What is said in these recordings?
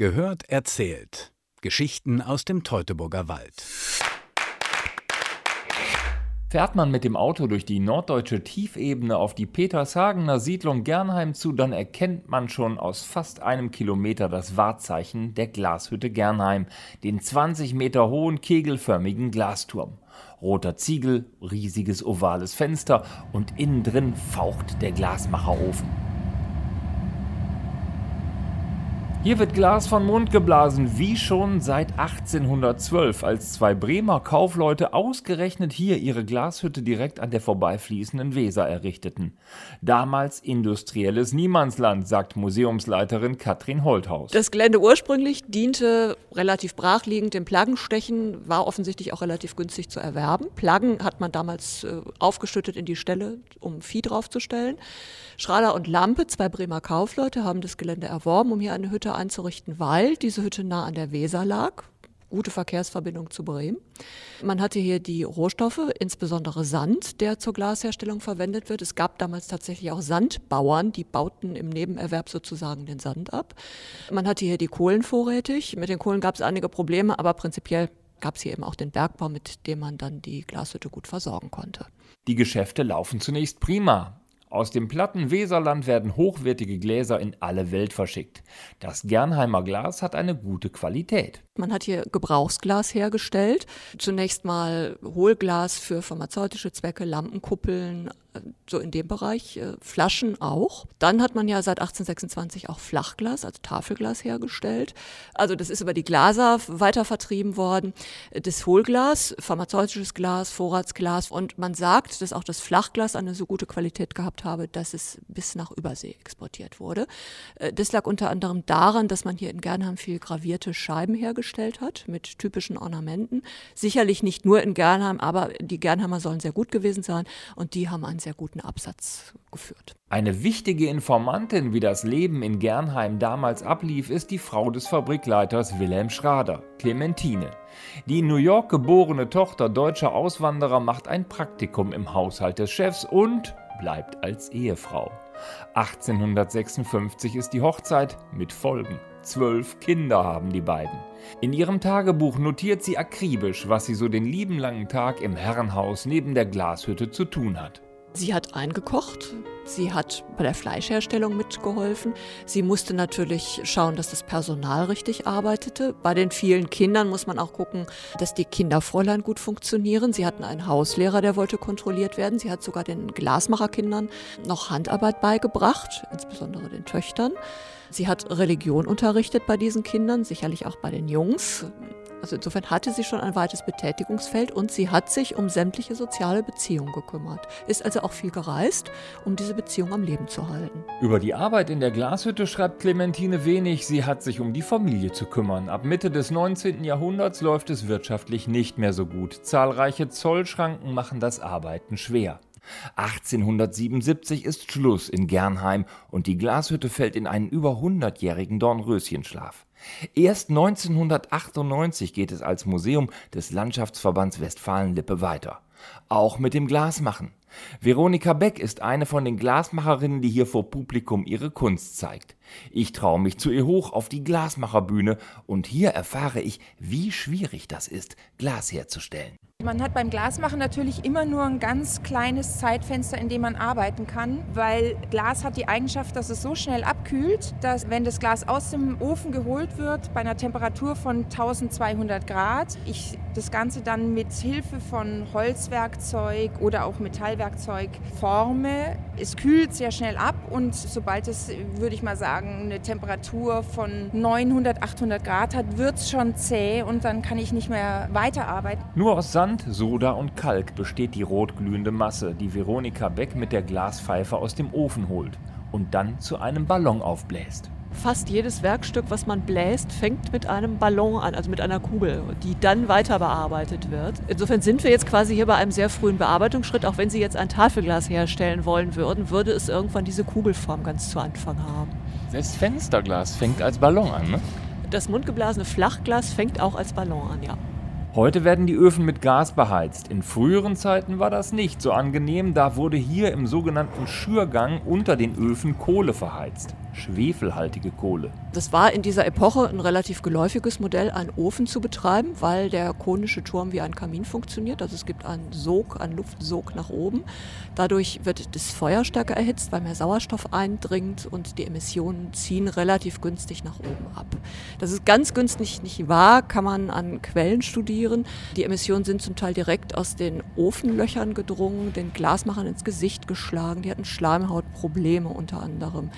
Gehört erzählt. Geschichten aus dem Teutoburger Wald. Fährt man mit dem Auto durch die norddeutsche Tiefebene auf die Petershagener Siedlung Gernheim zu, dann erkennt man schon aus fast einem Kilometer das Wahrzeichen der Glashütte Gernheim, den 20 Meter hohen kegelförmigen Glasturm. Roter Ziegel, riesiges ovales Fenster und innen drin faucht der Glasmacherofen. Hier wird Glas von Mund geblasen, wie schon seit 1812, als zwei Bremer Kaufleute ausgerechnet hier ihre Glashütte direkt an der vorbeifließenden Weser errichteten. Damals industrielles Niemandsland, sagt Museumsleiterin Katrin Holthaus. Das Gelände ursprünglich diente relativ brachliegend dem Plaggenstechen, war offensichtlich auch relativ günstig zu erwerben. Plaggen hat man damals äh, aufgeschüttet in die Stelle, um Vieh draufzustellen. Schrader und Lampe, zwei Bremer Kaufleute, haben das Gelände erworben, um hier eine Hütte einzurichten, weil diese Hütte nah an der Weser lag. Gute Verkehrsverbindung zu Bremen. Man hatte hier die Rohstoffe, insbesondere Sand, der zur Glasherstellung verwendet wird. Es gab damals tatsächlich auch Sandbauern, die bauten im Nebenerwerb sozusagen den Sand ab. Man hatte hier die Kohlen vorrätig. Mit den Kohlen gab es einige Probleme, aber prinzipiell gab es hier eben auch den Bergbau, mit dem man dann die Glashütte gut versorgen konnte. Die Geschäfte laufen zunächst prima. Aus dem platten Weserland werden hochwertige Gläser in alle Welt verschickt. Das Gernheimer Glas hat eine gute Qualität. Man hat hier Gebrauchsglas hergestellt. Zunächst mal Hohlglas für pharmazeutische Zwecke, Lampenkuppeln, so in dem Bereich, äh, Flaschen auch. Dann hat man ja seit 1826 auch Flachglas, also Tafelglas hergestellt. Also das ist über die Glaser weiter vertrieben worden. Das Hohlglas, pharmazeutisches Glas, Vorratsglas und man sagt, dass auch das Flachglas eine so gute Qualität gehabt habe, dass es bis nach Übersee exportiert wurde. Äh, das lag unter anderem daran, dass man hier in Gernheim viel gravierte Scheiben hergestellt hat mit typischen Ornamenten. Sicherlich nicht nur in Gernheim, aber die Gernheimer sollen sehr gut gewesen sein und die haben einen sehr guten Absatz geführt. Eine wichtige Informantin, wie das Leben in Gernheim damals ablief, ist die Frau des Fabrikleiters Wilhelm Schrader, Clementine. Die in New York geborene Tochter deutscher Auswanderer macht ein Praktikum im Haushalt des Chefs und bleibt als Ehefrau. 1856 ist die Hochzeit mit Folgen. Zwölf Kinder haben die beiden. In ihrem Tagebuch notiert sie akribisch, was sie so den lieben langen Tag im Herrenhaus neben der Glashütte zu tun hat. Sie hat eingekocht, sie hat bei der Fleischherstellung mitgeholfen. Sie musste natürlich schauen, dass das Personal richtig arbeitete. Bei den vielen Kindern muss man auch gucken, dass die Kinderfräulein gut funktionieren. Sie hatten einen Hauslehrer, der wollte kontrolliert werden. Sie hat sogar den Glasmacherkindern noch Handarbeit beigebracht, insbesondere den Töchtern. Sie hat Religion unterrichtet bei diesen Kindern, sicherlich auch bei den Jungs. Also insofern hatte sie schon ein weites Betätigungsfeld und sie hat sich um sämtliche soziale Beziehungen gekümmert. Ist also auch viel gereist, um diese Beziehung am Leben zu halten. Über die Arbeit in der Glashütte schreibt Clementine wenig. Sie hat sich um die Familie zu kümmern. Ab Mitte des 19. Jahrhunderts läuft es wirtschaftlich nicht mehr so gut. Zahlreiche Zollschranken machen das Arbeiten schwer. 1877 ist Schluss in Gernheim und die Glashütte fällt in einen über 100-jährigen Dornröschenschlaf. Erst 1998 geht es als Museum des Landschaftsverbands Westfalen-Lippe weiter. Auch mit dem Glasmachen. Veronika Beck ist eine von den Glasmacherinnen, die hier vor Publikum ihre Kunst zeigt. Ich traue mich zu ihr hoch auf die Glasmacherbühne und hier erfahre ich, wie schwierig das ist, Glas herzustellen. Man hat beim Glasmachen natürlich immer nur ein ganz kleines Zeitfenster, in dem man arbeiten kann, weil Glas hat die Eigenschaft, dass es so schnell abkühlt, dass wenn das Glas aus dem Ofen geholt wird, bei einer Temperatur von 1200 Grad, ich das Ganze dann mit Hilfe von Holzwerkzeug oder auch Metallwerkzeug forme. Es kühlt sehr schnell ab und sobald es, würde ich mal sagen, eine Temperatur von 900, 800 Grad hat, wird es schon zäh und dann kann ich nicht mehr weiterarbeiten. Nur aus Sand, Soda und Kalk besteht die rotglühende Masse, die Veronika Beck mit der Glaspfeife aus dem Ofen holt und dann zu einem Ballon aufbläst. Fast jedes Werkstück, was man bläst, fängt mit einem Ballon an, also mit einer Kugel, die dann weiter bearbeitet wird. Insofern sind wir jetzt quasi hier bei einem sehr frühen Bearbeitungsschritt. Auch wenn Sie jetzt ein Tafelglas herstellen wollen würden, würde es irgendwann diese Kugelform ganz zu Anfang haben. Selbst Fensterglas fängt als Ballon an, ne? Das mundgeblasene Flachglas fängt auch als Ballon an, ja. Heute werden die Öfen mit Gas beheizt. In früheren Zeiten war das nicht so angenehm, da wurde hier im sogenannten Schürgang unter den Öfen Kohle verheizt. Schwefelhaltige Kohle. Das war in dieser Epoche ein relativ geläufiges Modell, einen Ofen zu betreiben, weil der konische Turm wie ein Kamin funktioniert. Also es gibt einen Sog, einen Luftsog nach oben. Dadurch wird das Feuer stärker erhitzt, weil mehr Sauerstoff eindringt und die Emissionen ziehen relativ günstig nach oben ab. Das ist ganz günstig nicht wahr, kann man an Quellen studieren. Die Emissionen sind zum Teil direkt aus den Ofenlöchern gedrungen, den Glasmachern ins Gesicht geschlagen. Die hatten Schleimhautprobleme unter anderem.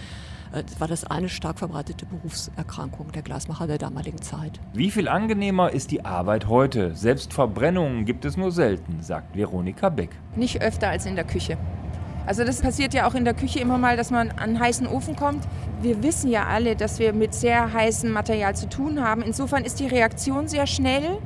Äh, war das eine stark verbreitete Berufserkrankung der Glasmacher der damaligen Zeit. Wie viel angenehmer ist die Arbeit heute? Selbst Verbrennungen gibt es nur selten, sagt Veronika Beck. Nicht öfter als in der Küche. Also das passiert ja auch in der Küche immer mal, dass man an einen heißen Ofen kommt. Wir wissen ja alle, dass wir mit sehr heißem Material zu tun haben. Insofern ist die Reaktion sehr schnell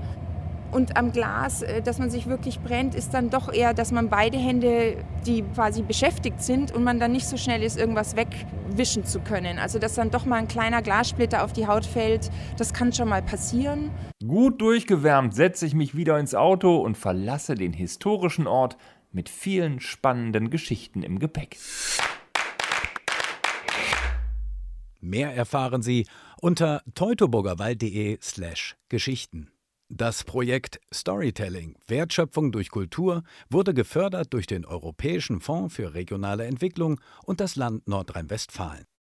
und am Glas, äh, dass man sich wirklich brennt, ist dann doch eher, dass man beide Hände, die quasi beschäftigt sind und man dann nicht so schnell ist, irgendwas wegwischen zu können. Also dass dann doch mal ein kleiner Glassplitter auf die Haut fällt, das kann schon mal passieren. Gut durchgewärmt setze ich mich wieder ins Auto und verlasse den historischen Ort mit vielen spannenden Geschichten im Gepäck. Mehr erfahren Sie unter teutoburgerwald.de slash Geschichten. Das Projekt Storytelling Wertschöpfung durch Kultur wurde gefördert durch den Europäischen Fonds für regionale Entwicklung und das Land Nordrhein-Westfalen.